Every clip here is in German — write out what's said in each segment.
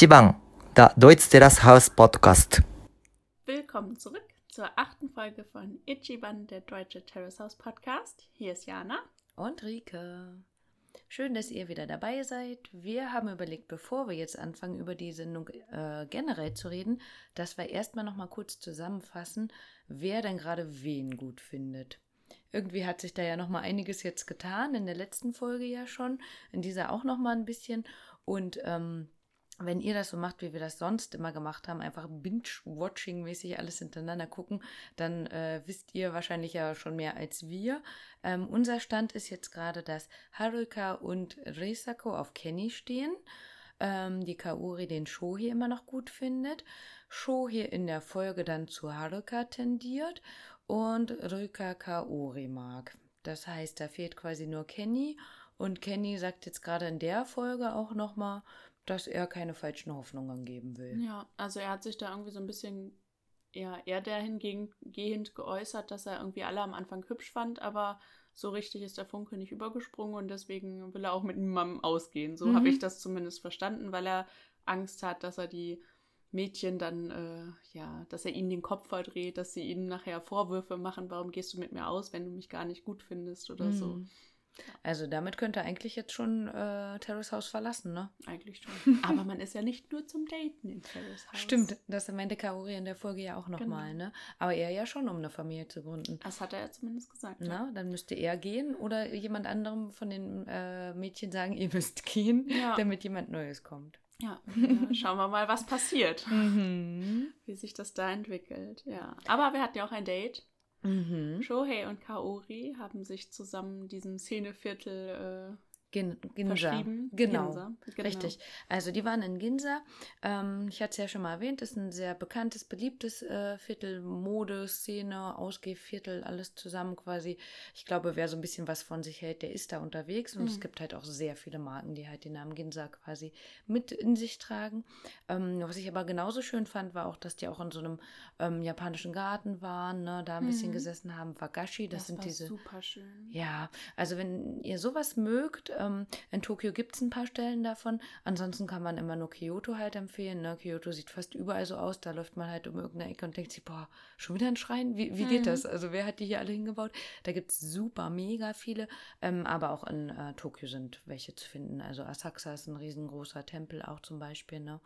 Ichiban, der Deutsch Terrace House Podcast. Willkommen zurück zur achten Folge von Ichiban, der Deutsche Terrace House Podcast. Hier ist Jana. Und Rike. Schön, dass ihr wieder dabei seid. Wir haben überlegt, bevor wir jetzt anfangen, über die Sendung äh, generell zu reden, dass wir erstmal noch mal kurz zusammenfassen, wer denn gerade wen gut findet. Irgendwie hat sich da ja noch mal einiges jetzt getan, in der letzten Folge ja schon, in dieser auch noch mal ein bisschen. Und ähm, wenn ihr das so macht, wie wir das sonst immer gemacht haben, einfach Binge-Watching-mäßig alles hintereinander gucken, dann äh, wisst ihr wahrscheinlich ja schon mehr als wir. Ähm, unser Stand ist jetzt gerade, dass Haruka und Reisako auf Kenny stehen. Ähm, die Kaori den Shohi immer noch gut findet. Shohi in der Folge dann zu Haruka tendiert und Rika Kaori mag. Das heißt, da fehlt quasi nur Kenny. Und Kenny sagt jetzt gerade in der Folge auch nochmal, dass er keine falschen Hoffnungen geben will. Ja, also er hat sich da irgendwie so ein bisschen ja, eher dahingehend geäußert, dass er irgendwie alle am Anfang hübsch fand, aber so richtig ist der Funke nicht übergesprungen und deswegen will er auch mit niemandem ausgehen. So mhm. habe ich das zumindest verstanden, weil er Angst hat, dass er die Mädchen dann, äh, ja, dass er ihnen den Kopf verdreht, dass sie ihnen nachher Vorwürfe machen, warum gehst du mit mir aus, wenn du mich gar nicht gut findest oder mhm. so. Also damit könnte er eigentlich jetzt schon äh, Terrace House verlassen, ne? Eigentlich schon. Aber man ist ja nicht nur zum Daten in Terrace House. Stimmt, das meinte Kaori in der Folge ja auch nochmal, genau. ne? Aber er ja schon, um eine Familie zu gründen. Das hat er ja zumindest gesagt. Na, ja. dann müsste er gehen oder jemand anderem von den äh, Mädchen sagen, ihr müsst gehen, ja. damit jemand Neues kommt. Ja, ja, schauen wir mal, was passiert. mhm. Wie sich das da entwickelt. Ja. Aber wir hatten ja auch ein Date. Mhm. Shohei und Kaori haben sich zusammen diesem Szeneviertel äh, Gin Ginza. Genau. Ginza. genau. Richtig. Also die waren in Ginza. Ähm, ich hatte es ja schon mal erwähnt, ist ein sehr bekanntes, beliebtes äh, Viertel, Mode, Szene, Ausgehviertel, alles zusammen quasi. Ich glaube, wer so ein bisschen was von sich hält, der ist da unterwegs. Und mhm. es gibt halt auch sehr viele Marken, die halt den Namen Ginza quasi mit in sich tragen. Ähm, was ich aber genauso schön fand, war auch, dass die auch in so einem ähm, japanischen Garten waren, ne, da ein mhm. bisschen gesessen haben. Wagashi, das, das sind diese. Super schön. Ja, also wenn ihr sowas mögt, ähm, in Tokio gibt es ein paar Stellen davon. Ansonsten kann man immer nur Kyoto halt empfehlen. Ne? Kyoto sieht fast überall so aus. Da läuft man halt um irgendeine Ecke und denkt sich, boah, schon wieder ein Schrein? Wie, wie geht mhm. das? Also wer hat die hier alle hingebaut? Da gibt es super, mega viele. Ähm, aber auch in äh, Tokio sind welche zu finden. Also Asakusa ist ein riesengroßer Tempel auch zum Beispiel. Ne?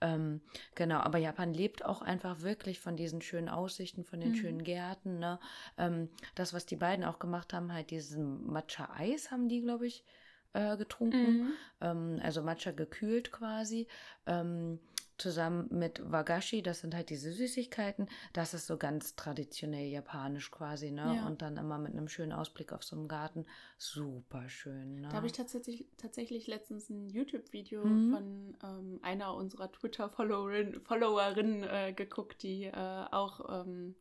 Ähm, genau, aber Japan lebt auch einfach wirklich von diesen schönen Aussichten, von den mhm. schönen Gärten. Ne? Ähm, das, was die beiden auch gemacht haben, halt diesen Matcha-Eis haben die, glaube ich, äh, getrunken, mhm. ähm, also Matcha gekühlt quasi. Ähm, zusammen mit Wagashi, das sind halt diese Süßigkeiten, das ist so ganz traditionell japanisch quasi, ne? Ja. Und dann immer mit einem schönen Ausblick auf so einen Garten. Super schön, ne? Da habe ich tatsächlich, tatsächlich letztens ein YouTube-Video mhm. von ähm, einer unserer Twitter-Followerinnen Followerin, äh, geguckt, die äh, auch ähm,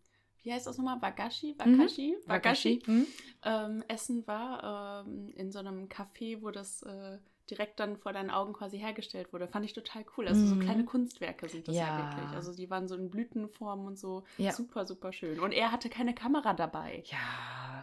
wie heißt das nochmal? Wagashi? Wagashi? Mhm. Wagashi. Mhm. Ähm, Essen war ähm, in so einem Café, wo das äh, direkt dann vor deinen Augen quasi hergestellt wurde. Fand ich total cool. Also so mhm. kleine Kunstwerke sind das ja. ja. wirklich. Also die waren so in Blütenform und so. Ja. Super, super schön. Und er hatte keine Kamera dabei. Ja.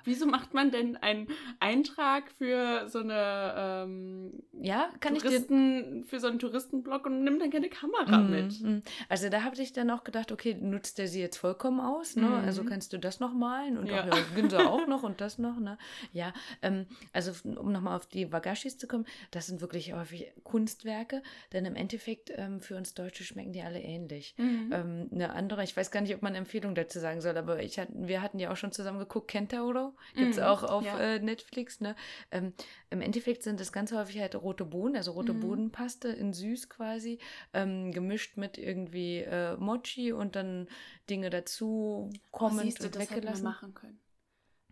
Wieso macht man denn einen Eintrag für so eine ähm, ja, kann Touristen, ich dir... für so einen Touristenblog und nimmt dann keine Kamera mhm. mit? Mhm. Also da habe ich dann auch gedacht, okay, nutzt er sie jetzt vollkommen aus, ne? Mhm. Also kannst du das noch malen und ja. auch ja, Günther auch noch und das noch, ne? Ja, ähm, also um nochmal auf die Wagashis zu kommen, das sind wirklich häufig Kunstwerke, denn im Endeffekt ähm, für uns Deutsche schmecken die alle ähnlich. Mhm. Ähm, eine andere, ich weiß gar nicht, ob man Empfehlung dazu sagen soll, aber ich hat, wir hatten ja auch schon zusammen geguckt, Kentauro, gibt es mhm. auch auf ja. äh, Netflix. Ne? Ähm, Im Endeffekt sind es ganz häufig halt rote Bohnen, also rote mhm. Bohnenpaste in süß quasi, ähm, gemischt mit irgendwie äh, Mochi und dann Dinge dazu kommend oh, und das weggelassen. machen können.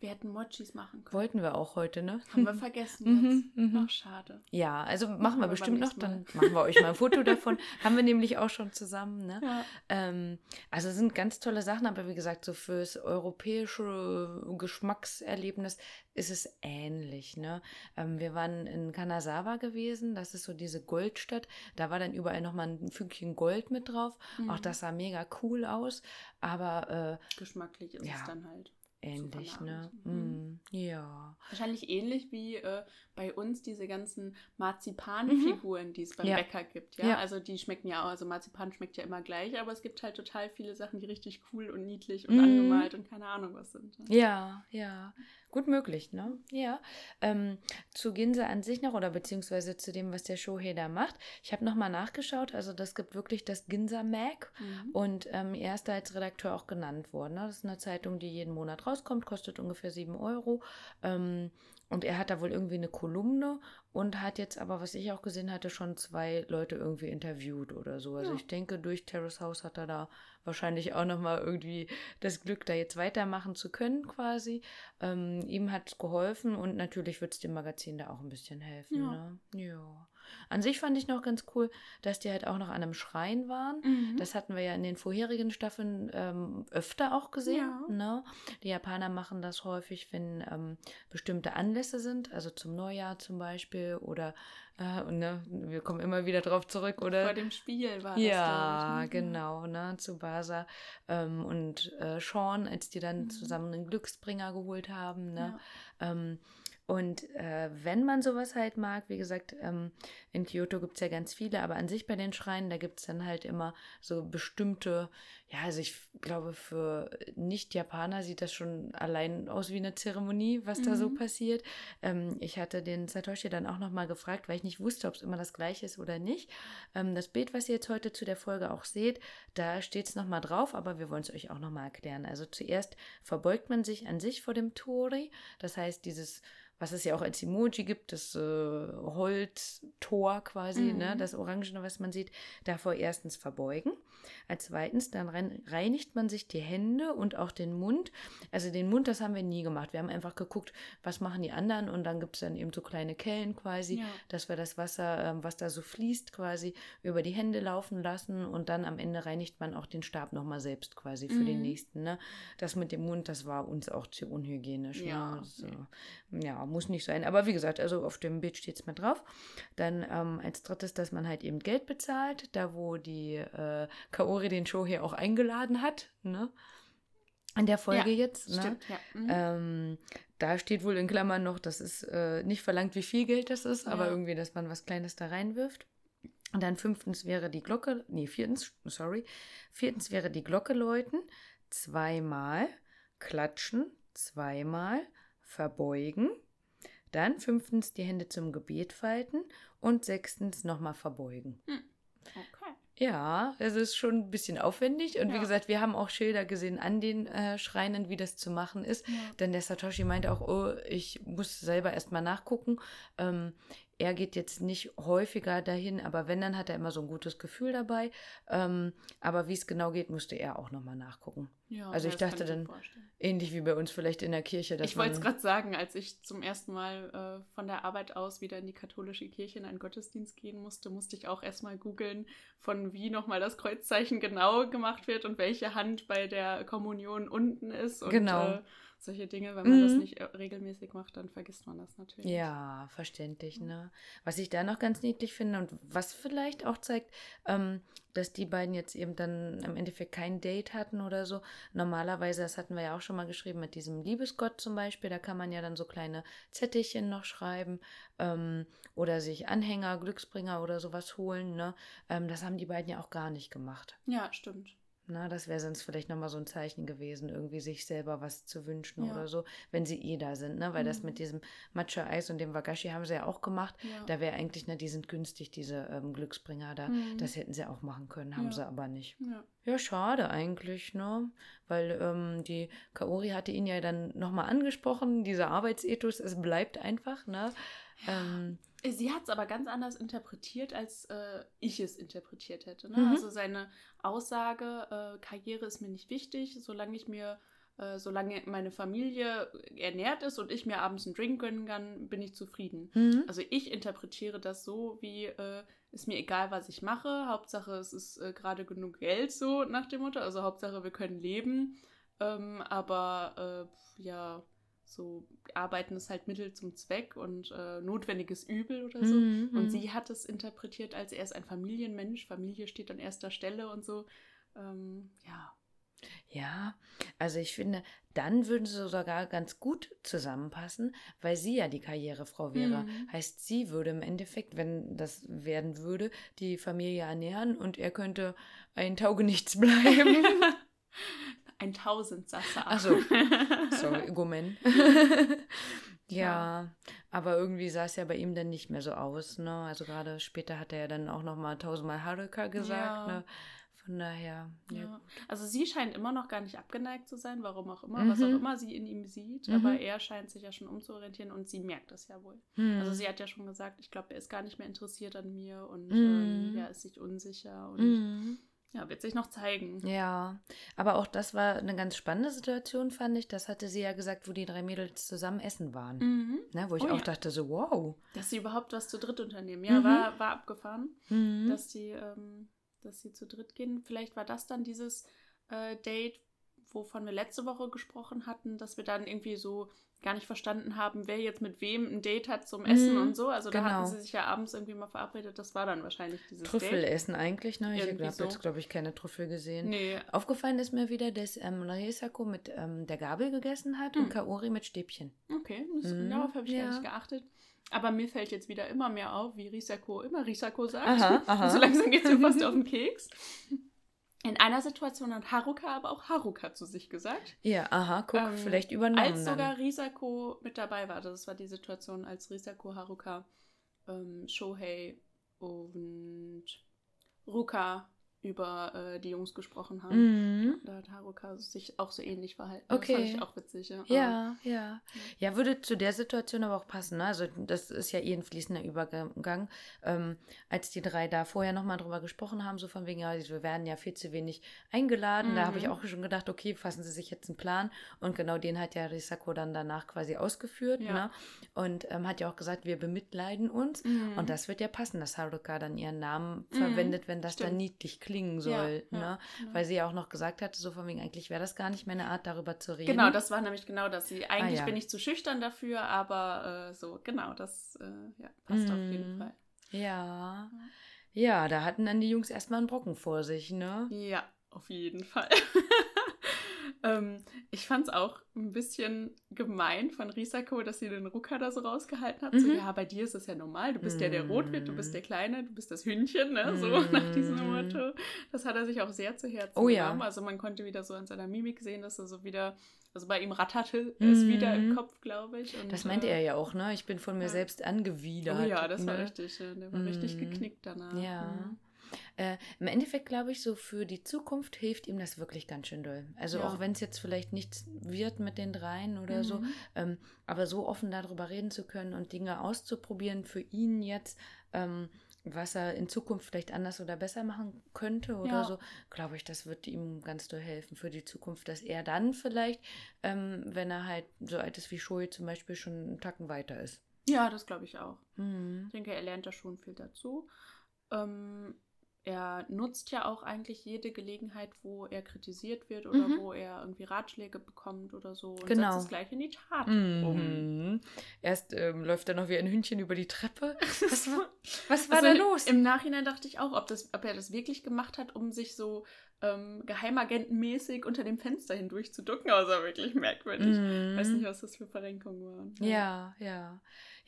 Wir hätten Mochis machen können. Wollten wir auch heute, ne? Haben wir vergessen jetzt. Mhm, Ach, schade. Ja, also machen, machen wir bestimmt noch, dann machen wir euch mal ein Foto davon. Haben wir nämlich auch schon zusammen, ne? Ja. Ähm, also sind ganz tolle Sachen, aber wie gesagt, so fürs europäische Geschmackserlebnis ist es ähnlich, ne? Ähm, wir waren in Kanazawa gewesen, das ist so diese Goldstadt. Da war dann überall nochmal ein Fünkchen Gold mit drauf. Mhm. Auch das sah mega cool aus, aber äh, geschmacklich ist ja. es dann halt ähnlich, ne? Mm, ja. Wahrscheinlich ähnlich wie äh, bei uns diese ganzen Marzipanfiguren, mhm. die es beim ja. Bäcker gibt. Ja? ja? also die schmecken ja auch, also Marzipan schmeckt ja immer gleich, aber es gibt halt total viele Sachen, die richtig cool und niedlich und mm. angemalt und keine Ahnung was sind. Ne? Ja, ja. Gut möglich, ne? Ja. Ähm, zu Ginza an sich noch oder beziehungsweise zu dem, was der Shohei da macht. Ich habe nochmal nachgeschaut, also das gibt wirklich das Ginza Mag mhm. und ähm, er ist da als Redakteur auch genannt worden. Ne? Das ist eine Zeitung, die jeden Monat rauskommt, kostet ungefähr 7 Euro. Ähm, und er hat da wohl irgendwie eine Kolumne und hat jetzt aber, was ich auch gesehen hatte, schon zwei Leute irgendwie interviewt oder so. Also ja. ich denke, durch Terrace House hat er da wahrscheinlich auch nochmal irgendwie das Glück, da jetzt weitermachen zu können quasi. Ähm, ihm hat es geholfen und natürlich wird es dem Magazin da auch ein bisschen helfen. Ja. Ne? ja. An sich fand ich noch ganz cool, dass die halt auch noch an einem Schrein waren. Mhm. Das hatten wir ja in den vorherigen Staffeln ähm, öfter auch gesehen. Ja. Ne? Die Japaner machen das häufig, wenn ähm, bestimmte Anlässe sind, also zum Neujahr zum Beispiel oder äh, und, ne, wir kommen immer wieder drauf zurück, oder? Vor dem Spiel war das, Ja, ne? genau, ne, zu Basa ähm, und äh, Sean, als die dann mhm. zusammen einen Glücksbringer geholt haben, ne? Ja. Und äh, wenn man sowas halt mag, wie gesagt, ähm, in Kyoto gibt es ja ganz viele, aber an sich bei den Schreinen, da gibt es dann halt immer so bestimmte, ja, also ich glaube, für Nicht-Japaner sieht das schon allein aus wie eine Zeremonie, was mhm. da so mhm. passiert. Ähm, ich hatte den Satoshi dann auch nochmal gefragt, weil ich nicht wusste, ob es immer das gleiche ist oder nicht. Ähm, das Bild, was ihr jetzt heute zu der Folge auch seht, da steht es nochmal drauf, aber wir wollen es euch auch nochmal erklären. Also zuerst verbeugt man sich an sich vor dem Tori, das heißt dieses was es ja auch als Emoji gibt, das äh, Holztor quasi, ne, mhm. ne, das Orangene, was man sieht, davor erstens verbeugen. Als zweitens, dann reinigt man sich die Hände und auch den Mund. Also den Mund, das haben wir nie gemacht. Wir haben einfach geguckt, was machen die anderen und dann gibt es dann eben so kleine Kellen quasi, ja. dass wir das Wasser, ähm, was da so fließt, quasi über die Hände laufen lassen und dann am Ende reinigt man auch den Stab nochmal selbst quasi für mhm. den nächsten. Ne? Das mit dem Mund, das war uns auch zu unhygienisch. Ja, ne? so. ja muss nicht sein. Aber wie gesagt, also auf dem Bild steht es mal drauf. Dann ähm, als drittes, dass man halt eben Geld bezahlt, da wo die äh, Kaori den Show hier auch eingeladen hat, ne? An der Folge ja, jetzt, ne? Stimmt, ja. Mhm. Ähm, da steht wohl in Klammern noch, dass es äh, nicht verlangt, wie viel Geld das ist, ja. aber irgendwie, dass man was Kleines da reinwirft. Und dann fünftens wäre die Glocke, nee, viertens, sorry, viertens wäre die Glocke läuten, zweimal, klatschen, zweimal, verbeugen, dann fünftens die Hände zum Gebet falten und sechstens nochmal verbeugen. Hm. Okay. Ja, es ist schon ein bisschen aufwendig. Und ja. wie gesagt, wir haben auch Schilder gesehen an den äh, Schreinen, wie das zu machen ist. Ja. Denn der Satoshi meinte auch, oh, ich muss selber erstmal nachgucken. Ähm, er geht jetzt nicht häufiger dahin, aber wenn, dann hat er immer so ein gutes Gefühl dabei. Ähm, aber wie es genau geht, musste er auch nochmal nachgucken. Ja, also ich dachte dann, ähnlich wie bei uns vielleicht in der Kirche. ich wollte es gerade sagen, als ich zum ersten Mal äh, von der Arbeit aus wieder in die katholische Kirche in einen Gottesdienst gehen musste, musste ich auch erstmal googeln, von wie nochmal das Kreuzzeichen genau gemacht wird und welche Hand bei der Kommunion unten ist. Und, genau. Äh, solche Dinge. Wenn man mhm. das nicht äh, regelmäßig macht, dann vergisst man das natürlich. Ja, verständlich. Ne? Was ich da noch ganz niedlich finde und was vielleicht auch zeigt, ähm, dass die beiden jetzt eben dann im Endeffekt kein Date hatten oder so. Normalerweise, das hatten wir ja auch schon mal geschrieben mit diesem Liebesgott zum Beispiel, da kann man ja dann so kleine Zettelchen noch schreiben ähm, oder sich Anhänger, Glücksbringer oder sowas holen. Ne? Ähm, das haben die beiden ja auch gar nicht gemacht. Ja, stimmt. Na, das wäre sonst vielleicht nochmal so ein Zeichen gewesen, irgendwie sich selber was zu wünschen ja. oder so, wenn sie eh da sind, ne? Weil mhm. das mit diesem Matcha-Eis und dem Wagashi haben sie ja auch gemacht. Ja. Da wäre eigentlich, ne, die sind günstig, diese ähm, Glücksbringer da. Mhm. Das hätten sie auch machen können, haben ja. sie aber nicht. Ja. schade eigentlich, ne? Weil ähm, die Kaori hatte ihn ja dann nochmal angesprochen, dieser Arbeitsethos, es bleibt einfach, ne? Ähm, Sie hat es aber ganz anders interpretiert, als äh, ich es interpretiert hätte. Ne? Mhm. Also seine Aussage, äh, Karriere ist mir nicht wichtig, solange ich mir, äh, solange meine Familie ernährt ist und ich mir abends einen Drink gönnen kann, bin ich zufrieden. Mhm. Also ich interpretiere das so, wie äh, ist mir egal, was ich mache, Hauptsache es ist äh, gerade genug Geld, so nach dem Motto. Also Hauptsache wir können leben. Ähm, aber äh, ja, so Arbeiten ist halt Mittel zum Zweck und äh, notwendiges Übel oder so. Mhm. Und mhm. sie hat es interpretiert als er ist ein Familienmensch, Familie steht an erster Stelle und so. Ähm, ja. Ja, also ich finde, dann würden sie sogar ganz gut zusammenpassen, weil sie ja die Karrierefrau wäre. Mhm. Heißt, sie würde im Endeffekt, wenn das werden würde, die Familie ernähren und er könnte ein Taugenichts bleiben. Ein Tausendsasser. Ach so. Sorry, Gomen. ja, aber irgendwie sah es ja bei ihm dann nicht mehr so aus, ne? Also gerade später hat er ja dann auch nochmal tausendmal Haruka gesagt, Ja. ne? Von daher, ja. Ja. Also sie scheint immer noch gar nicht abgeneigt zu sein, warum auch immer, was auch Mhm. immer sie in ihm sieht. Mhm. Aber er scheint sich ja schon umzuorientieren und sie merkt das ja wohl. Hm. Also sie hat ja schon gesagt, ich glaube, er ist gar nicht mehr interessiert an mir und Mhm. ähm, ja, ist sich unsicher und Mhm. Ja, wird sich noch zeigen. Ja, aber auch das war eine ganz spannende Situation, fand ich. Das hatte sie ja gesagt, wo die drei Mädels zusammen essen waren. Mhm. Ne, wo ich Oh auch ja. dachte so, wow. Dass sie überhaupt was zu dritt unternehmen. Ja, Mhm. war, war abgefahren, Mhm. dass sie, ähm, dass sie zu dritt gehen. Vielleicht war das dann dieses äh, Date, wovon wir letzte Woche gesprochen hatten, dass wir dann irgendwie so gar nicht verstanden haben, wer jetzt mit wem ein Date hat zum Essen Mhm, und so. Also da genau. hatten sie sich ja abends irgendwie mal verabredet. Das war dann wahrscheinlich dieses Trüffel Date. essen eigentlich, ne? Ich habe so. jetzt, glaube ich, keine Trüffel gesehen. Nee, Aufgefallen ist mir wieder, dass ähm, Risako mit ähm, der Gabel gegessen hat Hm. und Kaori mit Stäbchen. okay, das, Mhm, darauf habe ich ja. gar nicht geachtet. Aber mir fällt jetzt wieder immer mehr auf, wie Risako immer Risako sagt. Aha, aha. So langsam geht es mir fast auf den Keks. In einer Situation hat Haruka aber auch Haruka zu sich gesagt. Ja, aha, guck, Ähm, vielleicht übernommen Als dann. sogar Risako mit dabei war. Das war die Situation, als Risako, Haruka, ähm, Shohei und Ruka über äh, die Jungs gesprochen haben. Mhm. Da hat Haruka sich auch so ähnlich verhalten. Okay. Das fand ich auch witzig. Ja, Ja, ja. Ja, würde zu der Situation aber auch passen. Ne? Also das ist ja eh ein fließender Übergang. Ähm, als die drei da vorher nochmal drüber gesprochen haben, so von wegen, ja, wir werden ja viel zu wenig eingeladen. Da habe ich Mhm. auch schon gedacht, okay, fassen Sie sich jetzt einen Plan. Und genau den hat ja Risako dann danach quasi ausgeführt. Ja. Ne? Und ähm, hat ja auch gesagt, wir bemitleiden uns. Mhm. Und das wird ja passen, dass Haruka dann ihren Namen Mhm, verwendet, wenn das dann stimmt. niedlich klingen soll. Ja, ne? ja, genau. Weil sie ja auch noch gesagt hatte, so von wegen, eigentlich wäre das gar nicht meine Art, darüber zu reden. Genau, das war nämlich genau das. Sie, eigentlich Ah, ja. bin ich zu schüchtern dafür, aber äh, so, genau, das äh, ja, passt auf jeden Mhm. Fall. Ja. Ja, da hatten dann die Jungs erstmal einen Brocken vor sich, ne? Ja, auf jeden Fall. ähm, ich fand es auch ein bisschen gemein von Risako, dass sie den Ruka da so rausgehalten hat. So, Mhm. ja, bei dir ist das ja normal. Du bist ja der Mhm. Rotwild, du bist der Kleine, du bist das Hündchen, ne? So Mhm. nach diesem Motto. Das hat er sich auch sehr zu Herzen Oh ja. genommen. Also man konnte wieder so an seiner Mimik sehen, dass er so wieder, also bei ihm ratterte es Mhm. wieder im Kopf, glaube ich. Und, Das meinte äh, er ja auch, ne? Ich bin von mir ja. selbst angewidert. Oh ja, das war ne? richtig. äh, Der war richtig Mhm. geknickt danach. Ja. Mhm. Äh, Im Endeffekt glaube ich, so für die Zukunft hilft ihm das wirklich ganz schön doll. Also Ja. auch wenn es jetzt vielleicht nichts wird mit den dreien oder so, Mhm. ähm, aber so offen darüber reden zu können und Dinge auszuprobieren für ihn jetzt, ähm, was er in Zukunft vielleicht anders oder besser machen könnte oder Ja. so, glaube ich, das wird ihm ganz doll helfen für die Zukunft, dass er dann vielleicht, ähm, wenn er halt so alt ist wie Shoei zum Beispiel, schon einen Tacken weiter ist. Ja, das glaube ich auch. Mhm. Ich denke, er lernt da schon viel dazu. Ähm, er nutzt ja auch eigentlich jede Gelegenheit, wo er kritisiert wird oder Mhm. wo er irgendwie Ratschläge bekommt oder so und Genau. setzt es gleich in die Tat um. Mhm. Erst ähm, läuft er noch wie ein Hündchen über die Treppe. Was war, was war Also da los? Im Nachhinein dachte ich auch, ob, das, ob er das wirklich gemacht hat, um sich so ähm, geheimagentenmäßig unter dem Fenster hindurch zu ducken, aber war wirklich merkwürdig. Mhm. Weiß nicht, was das für Verrenkungen waren. Ja, ja. Ja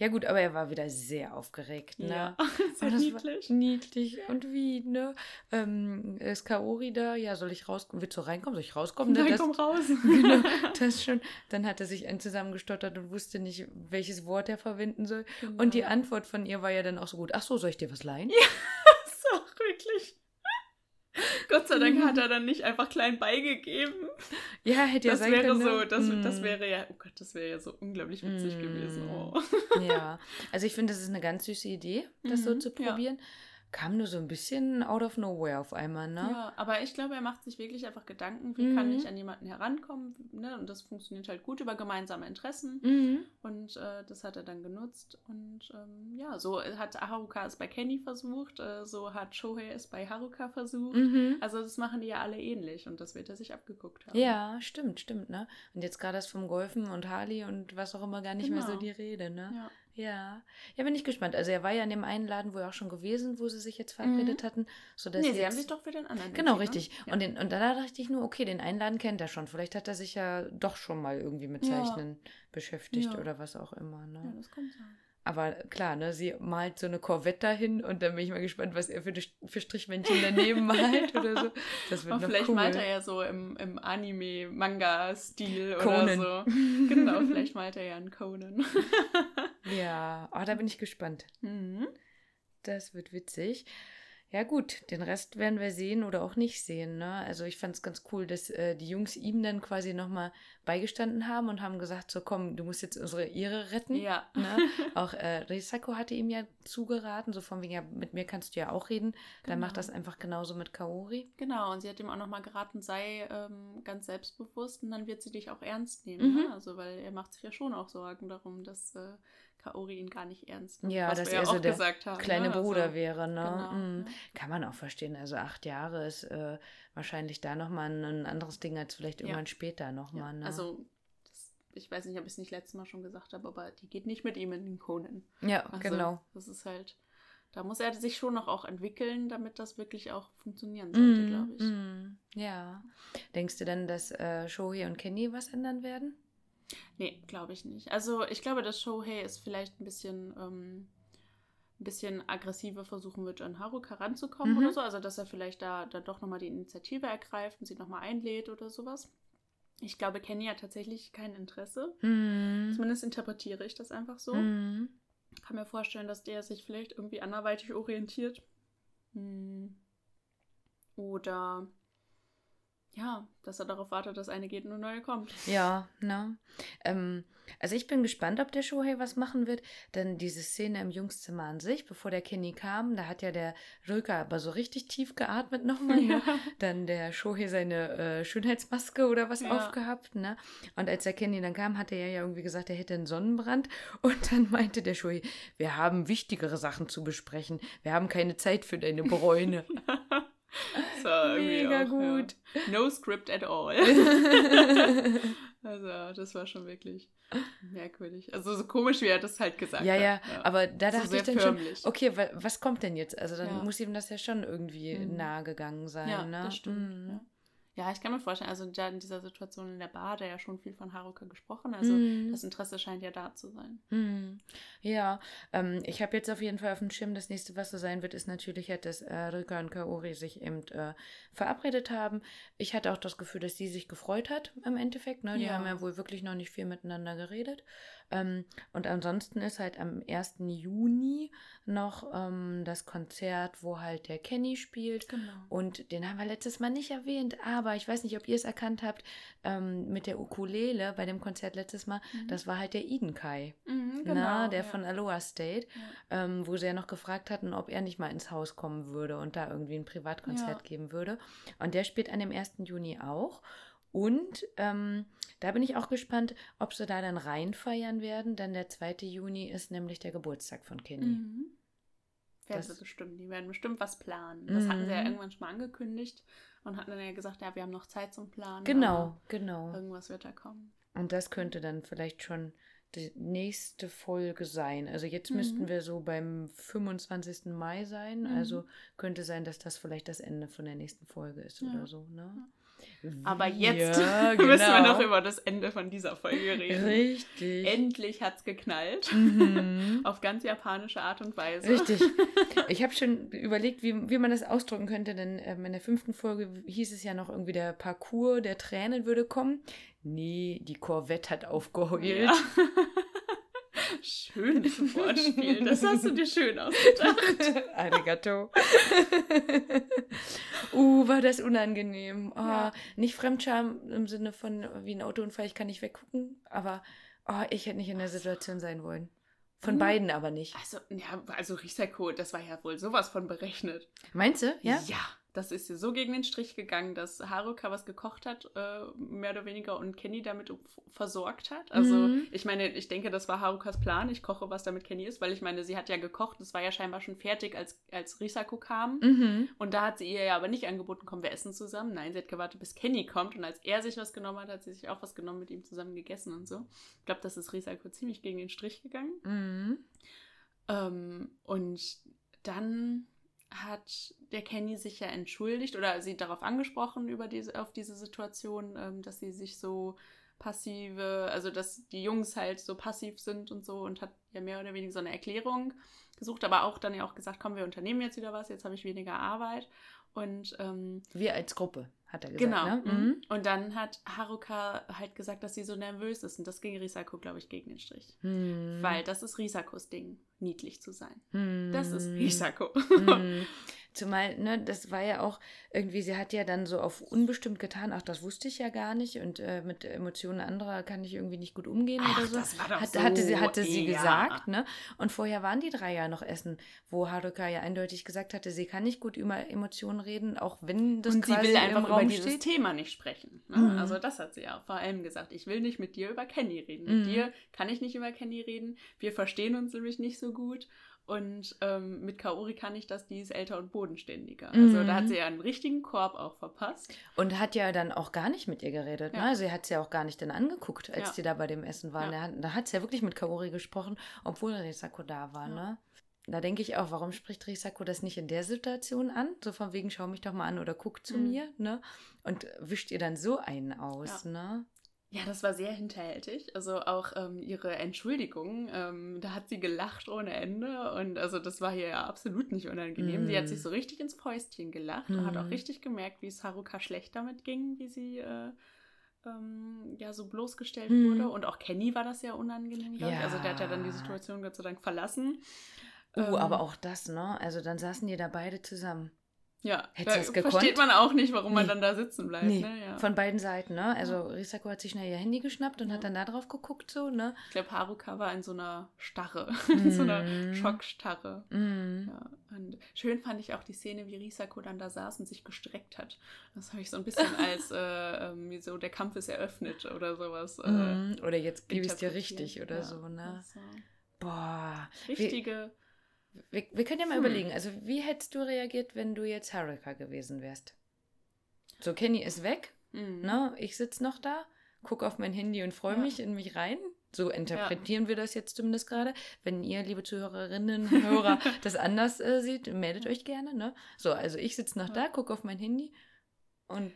gut, aber er war wieder sehr aufgeregt, ne? Ja, sehr das niedlich. Niedlich. Und wie, ne? Ähm, ist Kaori da? Ja, soll ich rauskommen? Willst du reinkommen? Soll ich rauskommen? Ne, Nein, das, komm raus. genau, das schon. Dann hat er sich einen zusammengestottert und wusste nicht, welches Wort er verwenden soll. Und die Genau. Antwort von ihr war ja dann auch so gut. Ach so, soll ich dir was leihen? Das ist auch wirklich. Gott sei Dank hat er dann nicht einfach klein beigegeben. Ja, hätte ja das sein wäre können. so, ne? das, Mm. das wäre ja, oh Gott, das wäre ja so unglaublich witzig Mm. gewesen. Oh. Ja, also ich finde, das ist eine ganz süße Idee, das so Mhm, zu ja. Kam nur so ein bisschen out of nowhere auf einmal, ne? Ja, aber ich glaube, er macht sich wirklich einfach Gedanken, wie kann Mhm. ich an jemanden herankommen. Ne? Und das funktioniert halt gut über gemeinsame Interessen. Mhm. Und äh, das hat er dann genutzt. Und ähm, ja, so hat Haruka es bei Kenny versucht, äh, so hat Shohei es bei Haruka versucht. Mhm. Also das machen die ja alle ähnlich und das wird er sich abgeguckt haben. Ja, stimmt, stimmt, ne? Und jetzt gerade das vom Golfen und Harley und was auch immer gar nicht mehr so Genau. die Rede, ne? Ja. Ja. Ja, bin ich gespannt. Also er war ja in dem einen Laden, wo er auch schon gewesen, wo sie sich jetzt verabredet Mhm. hatten. Sodass nee, jetzt... sie haben sich doch für den anderen Genau, entschieden, richtig. ne? Und, den, und da dachte ich nur, okay, den einen Laden kennt er schon. Vielleicht hat er sich ja doch schon mal irgendwie mit Ja. Zeichnen beschäftigt Ja. oder was auch immer. Ne? Ja, das kann sein. Aber klar, ne, sie malt so eine Corvette dahin und dann bin ich mal gespannt, was er für, die- für Strichmännchen daneben malt oder so. Das wird Aber noch vielleicht cool. malt er ja so im, im Anime-Manga-Stil oder so. Genau, vielleicht malt er ja einen Conan. Ja, oh, da bin ich gespannt. mhm. Das wird witzig. Ja gut, den Rest werden wir sehen oder auch nicht sehen. Ne? Also ich fand es ganz cool, dass äh, die Jungs ihm dann quasi nochmal beigestanden haben und haben gesagt, so komm, du musst jetzt unsere Ehre retten. Ja. Ne? Auch äh, Risako hatte ihm ja zugeraten, so von wegen, ja, mit mir kannst du ja auch reden. Dann Genau. macht das einfach genauso mit Kaori. Genau, und sie hat ihm auch nochmal geraten, sei ähm, ganz selbstbewusst und dann wird sie dich auch ernst nehmen. Mhm. Ne? Also, weil er macht sich ja schon auch Sorgen darum, dass äh, Kaori ihn gar nicht ernst nimmt. Ja, was dass wir er ja so auch der gesagt haben. Kleine ne? Bruder also, wäre, ne? Genau. Mm. ja. Kann man auch verstehen. Also acht Jahre ist äh, wahrscheinlich da nochmal ein, ein anderes Ding als vielleicht Ja. irgendwann später Ja, nochmal. Ne? Also, das, ich weiß nicht, ob ich es nicht letztes Mal schon gesagt habe, aber die geht nicht mit ihm in den Conan. ja, Also, genau. Das ist halt, da muss er sich schon noch auch entwickeln, damit das wirklich auch funktionieren sollte, Mm, glaube ich. mm, ja. Denkst du denn, dass äh, Shohei und Kenny was ändern werden? Nee, glaube ich nicht. Also ich glaube, dass Shohei ist vielleicht ein bisschen, ähm, ein bisschen aggressiver versuchen wird, an Haruka ranzukommen Mhm. oder so. Also dass er vielleicht da, da doch nochmal die Initiative ergreift und sie nochmal einlädt oder sowas. Ich glaube, Kenny hat tatsächlich kein Interesse. Mm. Zumindest interpretiere ich das einfach so. Mm. Kann mir vorstellen, dass der sich vielleicht irgendwie anderweitig orientiert. Hm. Oder ja, dass er darauf wartet, dass eine geht und eine neue kommt. Ja, ne? Ähm, also ich bin gespannt, ob der Shohei was machen wird, denn diese Szene im Jungszimmer an sich, bevor der Kenny kam, da hat ja der Röker aber so richtig tief geatmet nochmal, ne? Dann der Shohei seine äh, Schönheitsmaske oder was Ja. aufgehabt, ne? Und als der Kenny dann kam, hat er ja irgendwie gesagt, er hätte einen Sonnenbrand. Und dann meinte der Shohei, wir haben wichtigere Sachen zu besprechen. Wir haben keine Zeit für deine Bräune. Mega auch, gut. Ja. No script at all. also, das war schon wirklich merkwürdig. Also, so komisch, wie er das halt gesagt Ja, hat. ja, aber da So dachte sehr ich dann schon, förmlich. okay, wa was kommt denn jetzt? Also dann Ja. muss ihm das ja schon irgendwie Mhm. nahe gegangen sein, Ja, ne? das stimmt. Mhm. Ja. ich kann mir vorstellen, also in dieser Situation in der Bar hat er ja schon viel von Haruka gesprochen. Also, Mhm. das Interesse scheint ja da zu sein. Mhm. Ja, ähm, ich habe jetzt auf jeden Fall auf dem Schirm, das nächste, was so sein wird, ist natürlich halt, dass äh, Rika und Kaori sich eben äh, verabredet haben. Ich hatte auch das Gefühl, dass sie sich gefreut hat im Endeffekt. Ne? Die Ja. haben ja wohl wirklich noch nicht viel miteinander geredet. Ähm, und ansonsten ist halt am 1. Juni noch ähm, das Konzert, wo halt der Kenny spielt. Genau. Und den haben wir letztes Mal nicht erwähnt, aber ich weiß nicht, ob ihr es erkannt habt, ähm, mit der Ukulele bei dem Konzert letztes Mal, Mhm. das war halt der Eden Kai, Mhm, na, der ja. von Aloha State, Ja. wo sie ja noch gefragt hatten, ob er nicht mal ins Haus kommen würde und da irgendwie ein Privatkonzert Ja. geben würde. Und der spielt an dem 1. Juni auch. Und ähm, da bin ich auch gespannt, ob sie da dann rein feiern werden, denn der 2. Juni ist nämlich der Geburtstag von Kenny. Mhm. Werden Das- sie bestimmt. Die werden bestimmt was planen. Das hatten sie ja Mhm. irgendwann schon mal angekündigt und hatten dann ja gesagt, ja, wir haben noch Zeit zum Planen. Genau, genau. Irgendwas wird da kommen. Und das könnte dann vielleicht schon die nächste Folge sein. Also jetzt Mhm. müssten wir so beim 25. Mai sein. Mhm. Also könnte sein, dass das vielleicht das Ende von der nächsten Folge ist Ja. oder so. Ne? Aber jetzt Ja, müssen wir genau. noch über das Ende von dieser Folge reden. Richtig. Endlich hat's geknallt. Mhm. Auf ganz japanische Art und Weise. Richtig. Ich habe schon überlegt, wie, wie man das ausdrücken könnte, denn ähm, in der fünften Folge hieß es ja noch irgendwie, der Parcours der Tränen würde kommen. Nee, die Corvette hat aufgeheult. Ja. Schönes Wortspiel. Das hast du dir schön ausgedacht. Arigato. uh, war das unangenehm. Oh, Ja. Nicht Fremdscham im Sinne von wie ein Autounfall, ich kann nicht weggucken, aber oh, ich hätte nicht in der Situation sein wollen. Von Mhm. beiden aber nicht. Also, ja, also Risiko, das war ja wohl sowas von berechnet. Meinst du? Ja? Ja, das ist ihr so gegen den Strich gegangen, dass Haruka was gekocht hat, äh, mehr oder weniger, und Kenny damit versorgt hat. Also, mhm. ich meine, ich denke, das war Harukas Plan. Ich koche, was damit Kenny ist, weil ich meine, sie hat ja gekocht. Es war ja scheinbar schon fertig, als, als Risako kam. Mhm. Und da hat sie ihr ja aber nicht angeboten, komm, wir essen zusammen. Nein, sie hat gewartet, bis Kenny kommt. Und als er sich was genommen hat, hat sie sich auch was genommen, mit ihm zusammen gegessen und so. Ich glaube, das ist Risako ziemlich gegen den Strich gegangen. Mhm. Ähm, und dann hat der Kenny sich ja entschuldigt oder sie darauf angesprochen über diese, auf diese Situation, ähm, dass sie sich so passive, also dass die Jungs halt so passiv sind und so und hat ja mehr oder weniger so eine Erklärung gesucht, aber auch dann ja auch gesagt, komm, wir unternehmen jetzt wieder was, jetzt habe ich weniger Arbeit. Und ähm, wir als Gruppe, hat er gesagt. Genau. Ne? Mhm. mhm. Und dann hat Haruka halt gesagt, dass sie so nervös ist. Und das ging Risako, glaube ich, gegen den Strich. Mhm. Weil das ist Risakos Ding, niedlich zu sein. Mhm. Das ist Risako. Mhm. Zumal, ne, das war ja auch irgendwie, sie hat ja dann so auf unbestimmt getan, ach, das wusste ich ja gar nicht und äh, mit Emotionen anderer kann ich irgendwie nicht gut umgehen ach, oder so. Das war doch hat, so. Hatte sie, hatte sie gesagt, ne? Und vorher waren die drei ja noch essen, wo Haruka ja eindeutig gesagt hatte, sie kann nicht gut über Emotionen reden, auch wenn das und quasi sie will einfach im Raum über dieses steht. Thema nicht sprechen. Ne? Mhm. Also das hat sie ja vor allem gesagt. Ich will nicht mit dir über Kenny reden. Mit mhm. dir kann ich nicht über Kenny reden. Wir verstehen uns nämlich nicht so gut. Und ähm, mit Kaori kann ich das, die ist älter und bodenständiger. Mhm. Also da hat sie ja einen richtigen Korb auch verpasst. Und hat ja dann auch gar nicht mit ihr geredet. Ja. Ne? Sie hat sie ja auch gar nicht dann angeguckt, als ja. die da bei dem Essen waren. Ja. Da hat sie ja wirklich mit Kaori gesprochen, obwohl Risako da war. Ne? Da denke ich auch, warum spricht Risako das nicht in der Situation an? So von wegen, schau mich doch mal an oder guck zu mhm. mir. Ne? Und wischt ihr dann so einen aus. Ne? Ja, das war sehr hinterhältig. Also auch ähm, ihre Entschuldigung, ähm, da hat sie gelacht ohne Ende und also das war ihr ja absolut nicht unangenehm. Mm. Sie hat sich so richtig ins Fäustchen gelacht mm. und hat auch mhm. richtig gemerkt, wie es Haruka schlecht damit ging, wie sie äh, ähm, ja so bloßgestellt mm. wurde. Und auch Kenny war das ja unangenehm, ja. Also der hat ja dann die Situation Gott sei Dank verlassen. Uh, aber auch das, ne? Also dann saßen die da beide zusammen. Ja, Hättest da versteht man auch nicht, warum nee. man dann da sitzen bleibt. Nee. Ne? Ja. Von beiden Seiten, ne? Also Risako hat sich schnell ihr Handy geschnappt und ja. hat dann da drauf geguckt, so, ne? Ich glaube, Haruka war in so einer Starre, in so einer mm. Schockstarre. Mm. Ja. Und schön fand ich auch die Szene, wie Risako dann da saß und sich gestreckt hat. Das habe ich so ein bisschen als äh, ähm, so der Kampf ist eröffnet oder sowas. Äh, mm. Oder jetzt gebe ich es dir richtig oder so, ne? Also, Boah. Richtige. Wie wir, wir können ja mal hm. überlegen, also wie hättest du reagiert, wenn du jetzt Haruka gewesen wärst? So, Kenny ist weg, mhm. ne? ich sitze noch da, gucke auf mein Handy und freue ja. mich in mich rein. So interpretieren ja. wir das jetzt zumindest gerade. Wenn ihr, liebe Zuhörerinnen und Hörer, das anders äh, seht, meldet euch gerne. Ne? So, also ich sitze noch ja. da, gucke auf mein Handy und.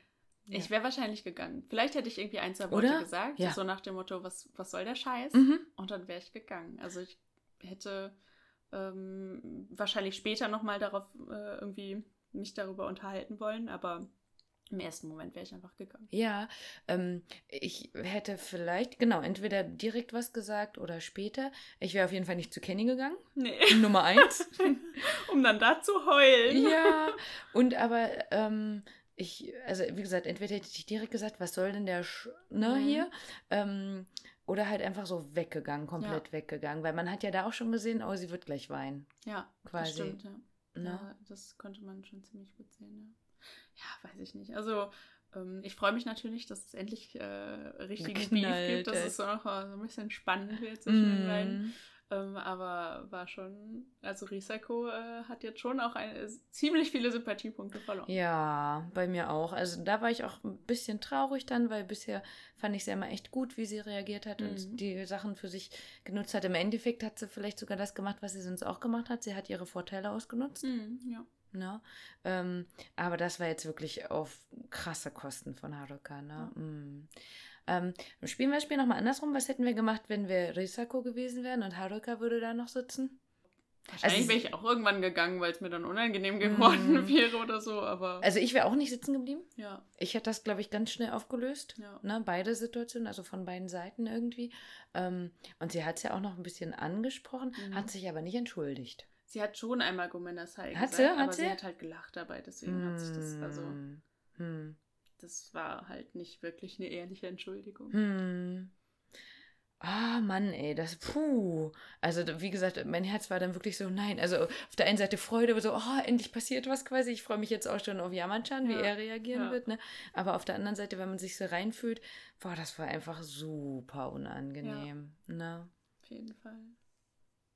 Ich wäre wahrscheinlich gegangen. Vielleicht hätte ich irgendwie ein, zwei Worte Oder? gesagt, ja. so nach dem Motto, was, was soll der Scheiß? Mhm. Und dann wäre ich gegangen. Also ich hätte ähm, wahrscheinlich später nochmal darauf äh, irgendwie mich darüber unterhalten wollen, aber im ersten Moment wäre ich einfach gegangen. Ja, ähm, ich hätte vielleicht, genau, entweder direkt was gesagt oder später. Ich wäre auf jeden Fall nicht zu Kenny gegangen. Nee. Nummer eins. um dann da zu heulen. Ja, und aber ähm, ich, also wie gesagt, entweder hätte ich direkt gesagt, was soll denn der Sch ne, mhm. hier? Ähm, oder halt einfach so weggegangen, komplett ja. weggegangen. Weil man hat ja da auch schon gesehen, oh, sie wird gleich weinen. Ja, quasi. Das stimmt, ja. Ne? ja. Das konnte man schon ziemlich gut sehen, ja. Ja, weiß ich nicht. Also, ähm, ich freue mich natürlich, dass es endlich äh, richtigen Beef gibt, dass es so noch so ein bisschen spannend wird zwischen mm. den beiden. Ähm, aber war schon, also Risako äh, hat jetzt schon auch eine, ziemlich viele Sympathiepunkte verloren. Ja, bei mir auch. Also da war ich auch ein bisschen traurig dann, weil bisher fand ich sie immer echt gut, wie sie reagiert hat mhm. und die Sachen für sich genutzt hat. Im Endeffekt hat sie vielleicht sogar das gemacht, was sie sonst auch gemacht hat. Sie hat ihre Vorteile ausgenutzt. Mhm, ja. Ne? Ähm, aber das war jetzt wirklich auf krasse Kosten von Haruka. Ne? Ja. Mm. Ähm, spielen wir das Spiel nochmal andersrum. Was hätten wir gemacht, wenn wir Risako gewesen wären und Haruka würde da noch sitzen? Wahrscheinlich also, wäre ich auch irgendwann gegangen, weil es mir dann unangenehm geworden mm. wäre oder so, aber. Also ich wäre auch nicht sitzen geblieben. Ja. Ich hätte das, glaube ich, ganz schnell aufgelöst. Ja. Ne, beide Situationen, also von beiden Seiten irgendwie. Ähm, und sie hat es ja auch noch ein bisschen angesprochen, mhm. hat sich aber nicht entschuldigt. Sie hat schon einmal Gomenasai gesagt, sie? Hat aber sie? sie hat halt gelacht dabei, deswegen mm. hat sich das, also. Mm das war halt nicht wirklich eine ehrliche Entschuldigung. Hm. Ah, Mann, ey, das, puh. Also, wie gesagt, mein Herz war dann wirklich so, nein. Also, auf der einen Seite Freude, so, oh, endlich passiert was quasi. Ich freue mich jetzt auch schon auf Yamanchan, wie Ja, er reagieren ja. wird, ne? Aber auf der anderen Seite, wenn man sich so reinfühlt, boah, das war einfach super unangenehm, ne? Auf jeden Fall.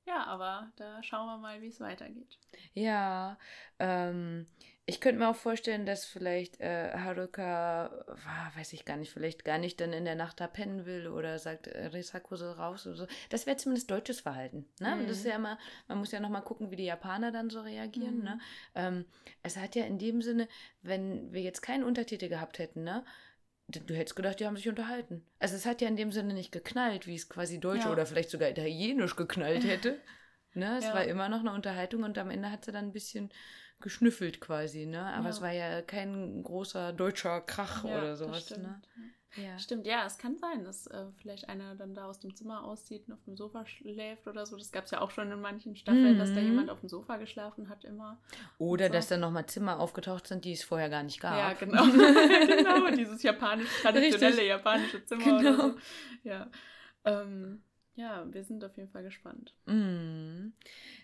Ja, aber da schauen wir mal, wie es weitergeht. Ja, ähm, ich könnte mir auch vorstellen, dass vielleicht äh, Haruka, ah, weiß ich gar nicht, vielleicht gar nicht dann in der Nacht da pennen will oder sagt, äh, Risako soll raus oder so. Das wäre zumindest deutsches Verhalten. Ne? Und das ist Mhm. ja immer, man muss ja nochmal gucken, wie die Japaner dann so reagieren. Mhm. Ne? Ähm, es hat ja in dem Sinne, wenn wir jetzt keinen Untertitel gehabt hätten, ne? Du hättest gedacht, die haben sich unterhalten. Also es hat ja in dem Sinne nicht geknallt, wie es quasi Deutsch Ja. oder vielleicht sogar Italienisch geknallt hätte. Ne, es Ja. war immer noch eine Unterhaltung und am Ende hat sie dann ein bisschen geschnüffelt quasi, ne? Aber Ja. es war ja kein großer deutscher Krach Ja, oder sowas, stimmt. ne? Ja. Stimmt, ja, es kann sein, dass äh, vielleicht einer dann da aus dem Zimmer auszieht und auf dem Sofa schläft oder so. Das gab es ja auch schon in manchen Staffeln, dass da Mhm. jemand auf dem Sofa geschlafen hat immer. Oder So. dass dann nochmal Zimmer aufgetaucht sind, die es vorher gar nicht gab. Ja, genau. genau, dieses japanisch, traditionelle Richtig. japanische Zimmer Genau. oder so. Ja. Ähm, ja, wir sind auf jeden Fall gespannt. Mm.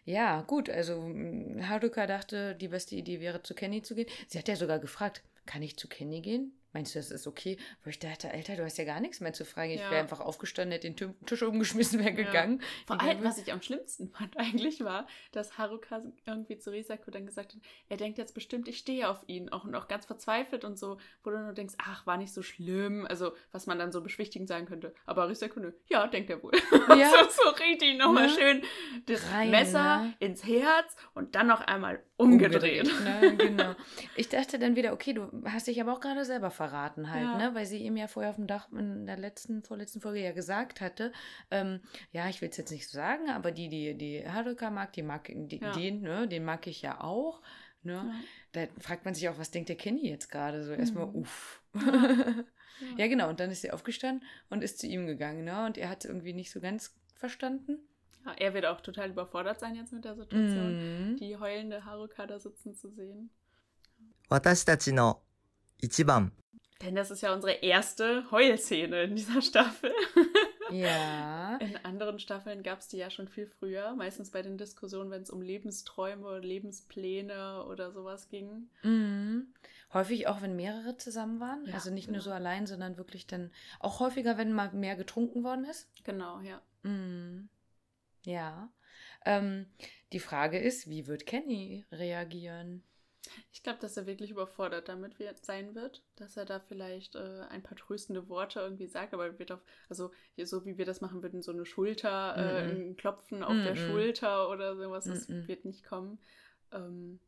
Ja, gut, also mm, Haruka dachte, die beste Idee wäre, zu Kenny zu gehen. Sie hat ja sogar gefragt, kann ich zu Kenny gehen? Meinst du, das ist okay? Wo ich dachte, Alter, du hast ja gar nichts mehr zu fragen. Ich Ja. wäre einfach aufgestanden, hätte den Tisch umgeschmissen, wäre gegangen. Vor Die allem, was ich am schlimmsten fand eigentlich war, dass Haruka irgendwie zu Risako dann gesagt hat, er denkt jetzt bestimmt, ich stehe auf ihn. Auch, und auch ganz verzweifelt und so, wo du nur denkst, ach, war nicht so schlimm. Also, was man dann so beschwichtigend sagen könnte. Aber Risako, nö, ja, denkt er wohl. Ja. so, so richtig nochmal Ne? schön das Rein, Messer ne? ins Herz und dann noch einmal umgedreht. ne? Genau. Ich dachte dann wieder, okay, du hast dich aber auch gerade selber verraten halt, Ja. ne? Weil sie ihm ja vorher auf dem Dach in der letzten, vorletzten Folge ja gesagt hatte, ähm, ja, ich will es jetzt nicht so sagen, aber die, die, die Haruka mag, die mag, die, Ja. den, ne, den mag ich ja auch. Ne? Ja. Da fragt man sich auch, was denkt der Kenny jetzt gerade? So erstmal, Mhm. uff. Ja. ja, genau. Und dann ist sie aufgestanden und ist zu ihm gegangen, ne? Und er hat es irgendwie nicht so ganz verstanden. Ja, er wird auch total überfordert sein jetzt mit der Situation, Mhm. die heulende Haruka da sitzen zu sehen. 私たちの一番 Denn das ist ja unsere erste Heulszene in dieser Staffel. Ja. In anderen Staffeln gab es die ja schon viel früher, meistens bei den Diskussionen, wenn es um Lebensträume, Lebenspläne oder sowas ging. Mhm. Häufig auch, wenn mehrere zusammen waren. Ja, also nicht nur genau. so allein, sondern wirklich dann auch häufiger, wenn mal mehr getrunken worden ist. Genau, ja. Mhm. Ja. Ähm, die Frage ist, wie wird Kenny reagieren? Ich glaube, dass er wirklich überfordert damit wird, sein wird, dass er da vielleicht äh, ein paar tröstende Worte irgendwie sagt, aber er wird auf, also so wie wir das machen würden, so eine Schulter, äh, Mhm. ein Klopfen auf der Mhm. Schulter oder sowas, das Mhm. wird nicht kommen. Ähm,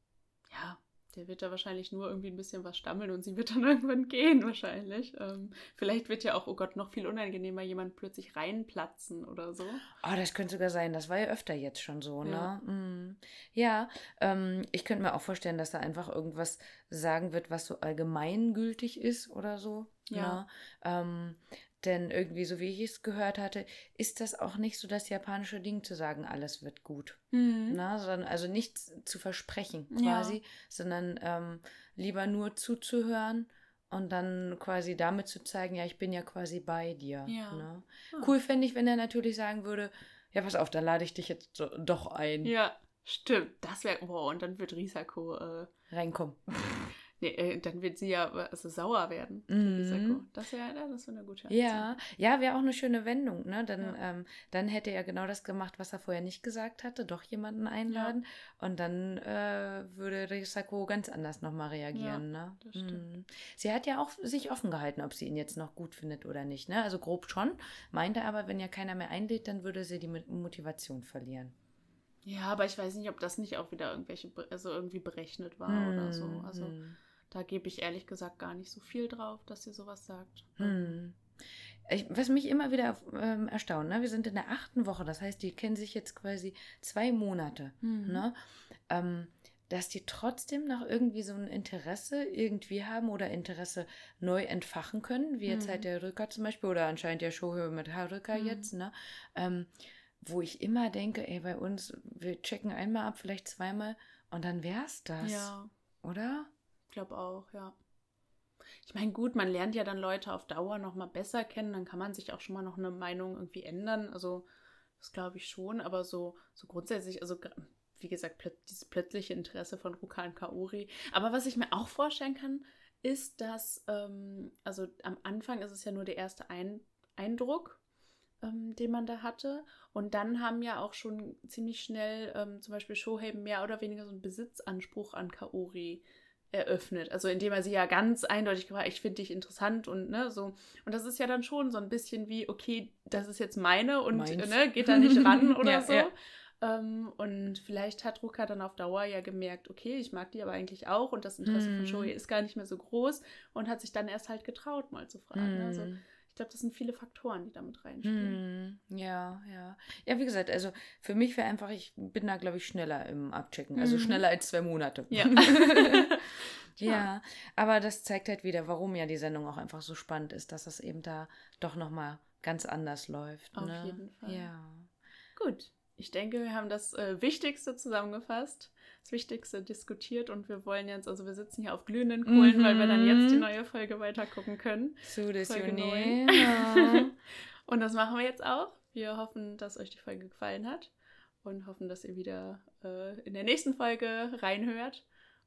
ja, der wird da wahrscheinlich nur irgendwie ein bisschen was stammeln und sie wird dann irgendwann gehen, wahrscheinlich. Ähm, vielleicht wird ja auch, oh Gott, noch viel unangenehmer, jemand plötzlich reinplatzen oder so. Oh, das könnte sogar sein. Das war ja öfter jetzt schon so, Ja. ne? Mhm. Ja, ähm, ich könnte mir auch vorstellen, dass er einfach irgendwas sagen wird, was so allgemeingültig ist oder so. Ja. Ne? Ähm, denn irgendwie, so wie ich es gehört hatte, ist das auch nicht so das japanische Ding zu sagen, alles wird gut. Na, sondern also nichts zu versprechen Ja. quasi, sondern ähm, lieber nur zuzuhören und dann quasi damit zu zeigen, ja, ich bin ja quasi bei dir. Ja. Ne? Ah. Cool fände ich, wenn er natürlich sagen würde, ja, pass auf, dann lade ich dich jetzt doch ein. Ja, stimmt. Das wäre, wow, und dann wird Risako, äh, Reinkommen. Nee, äh, dann wird sie ja also sauer werden. Mhm. Risako. Das wäre ja, das wär eine gute Ja, ja, wäre auch eine schöne Wendung, ne? Dann, Ja. ähm, dann hätte er genau das gemacht, was er vorher nicht gesagt hatte, doch jemanden einladen. Und dann äh, würde Risako ganz anders nochmal reagieren, ne? das stimmt. Mhm. Sie hat ja auch sich offen gehalten, ob sie ihn jetzt noch gut findet oder nicht, ne? Also grob schon, meinte aber, wenn ja keiner mehr einlädt, dann würde sie die Mo- Motivation verlieren. Ja, aber ich weiß nicht, ob das nicht auch wieder irgendwelche, also irgendwie berechnet war oder so. Mhm, Also mhm. Da gebe ich ehrlich gesagt gar nicht so viel drauf, dass sie sowas sagt. Hm. Ich, was mich immer wieder ähm, erstaunt, ne? wir sind in der achten Woche, das heißt, die kennen sich jetzt quasi zwei Monate, Mhm. ne? ähm, dass die trotzdem noch irgendwie so ein Interesse irgendwie haben oder Interesse neu entfachen können, wie jetzt Mhm. halt der Rücker zum Beispiel oder anscheinend der Shohö mit Haruka Mhm. jetzt, ne? Ähm, wo ich immer denke, ey, bei uns, wir checken einmal ab, vielleicht zweimal und dann wär's das, Ja, oder? Glaube auch, ja. Ich meine, gut, man lernt ja dann Leute auf Dauer noch mal besser kennen, dann kann man sich auch schon mal noch eine Meinung irgendwie ändern. Also das glaube ich schon, aber so, so grundsätzlich, also wie gesagt, plöt dieses plötzliche Interesse von Rukan Kaori. Aber was ich mir auch vorstellen kann, ist, dass, ähm, also am Anfang ist es ja nur der erste Ein Eindruck, ähm, den man da hatte. Und dann haben ja auch schon ziemlich schnell ähm, zum Beispiel Shohei mehr oder weniger so einen Besitzanspruch an Kaori eröffnet. Also indem er sie ja ganz eindeutig gefragt, ich finde dich interessant und ne, so. Und das ist ja dann schon so ein bisschen wie, okay, das ist jetzt meine und ne, geht da nicht ran oder ja, so. Ja. Ähm, und vielleicht hat Ruka dann auf Dauer ja gemerkt, okay, ich mag die aber eigentlich auch und das Interesse mm. von Shoei ist gar nicht mehr so groß und hat sich dann erst halt getraut, mal zu fragen. Mm. Also ich glaube, das sind viele Faktoren, die damit reinspielen. Mm. Ja, ja. Ja, wie gesagt, also für mich wäre einfach, ich bin da, glaube ich, schneller im Abchecken. Also schneller als zwei Monate. Ja. ja, aber das zeigt halt wieder, warum ja die Sendung auch einfach so spannend ist, dass es eben da doch nochmal ganz anders läuft. Auf ne? jeden Fall. Ja. Gut ich denke, wir haben das äh, Wichtigste zusammengefasst, das Wichtigste diskutiert und wir wollen jetzt, also wir sitzen hier auf glühenden Kohlen, mhm. weil wir dann jetzt die mhm. neue Folge weiter gucken können. So, das Folge ja. Und das machen wir jetzt auch. Wir hoffen, dass euch die Folge gefallen hat und hoffen, dass ihr wieder äh, in der nächsten Folge reinhört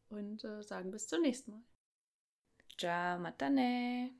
und äh, sagen bis zum nächsten Mal. Ciao, matane.